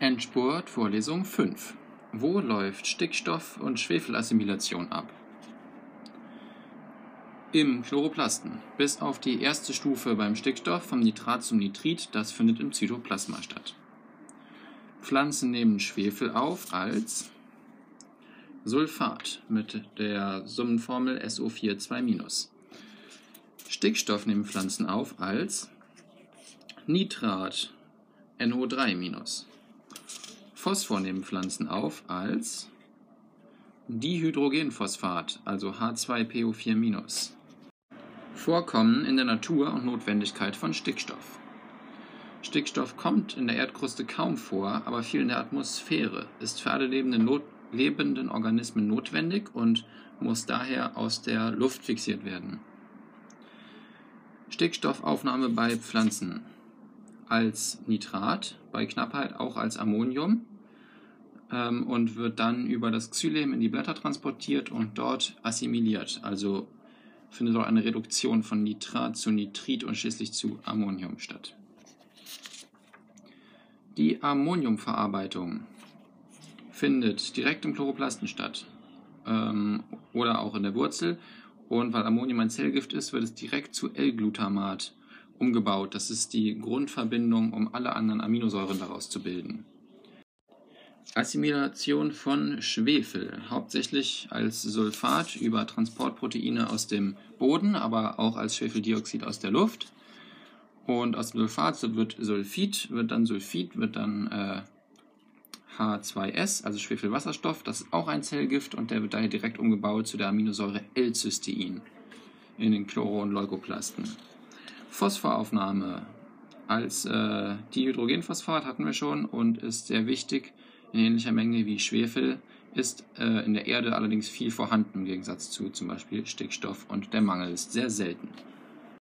Endspurt Vorlesung 5 Wo läuft Stickstoff- und Schwefelassimilation ab? Im Chloroplasten. Bis auf die erste Stufe beim Stickstoff vom Nitrat zum Nitrit, das findet im Zytoplasma statt. Pflanzen nehmen Schwefel auf als Sulfat mit der Summenformel SO4 Stickstoff nehmen Pflanzen auf als Nitrat NO3 Phosphor nehmen Pflanzen auf als Dihydrogenphosphat, also H2PO4-. Vorkommen in der Natur und Notwendigkeit von Stickstoff. Stickstoff kommt in der Erdkruste kaum vor, aber viel in der Atmosphäre, ist für alle lebenden, Not lebenden Organismen notwendig und muss daher aus der Luft fixiert werden. Stickstoffaufnahme bei Pflanzen als Nitrat, bei Knappheit auch als Ammonium ähm, und wird dann über das Xylem in die Blätter transportiert und dort assimiliert. Also findet dort eine Reduktion von Nitrat zu Nitrit und schließlich zu Ammonium statt. Die Ammoniumverarbeitung findet direkt im Chloroplasten statt ähm, oder auch in der Wurzel. Und weil Ammonium ein Zellgift ist, wird es direkt zu L-Glutamat umgebaut. Das ist die Grundverbindung, um alle anderen Aminosäuren daraus zu bilden. Assimilation von Schwefel, hauptsächlich als Sulfat über Transportproteine aus dem Boden, aber auch als Schwefeldioxid aus der Luft. Und aus dem Sulfat wird Sulfid, wird dann Sulfid, wird dann äh, H2S, also Schwefelwasserstoff. Das ist auch ein Zellgift und der wird daher direkt umgebaut zu der Aminosäure L-Cystein in den Chloro- und Leukoplasten. Phosphoraufnahme als äh, Dihydrogenphosphat hatten wir schon und ist sehr wichtig in ähnlicher Menge wie Schwefel, ist äh, in der Erde allerdings viel vorhanden im Gegensatz zu zum Beispiel Stickstoff und der Mangel ist sehr selten.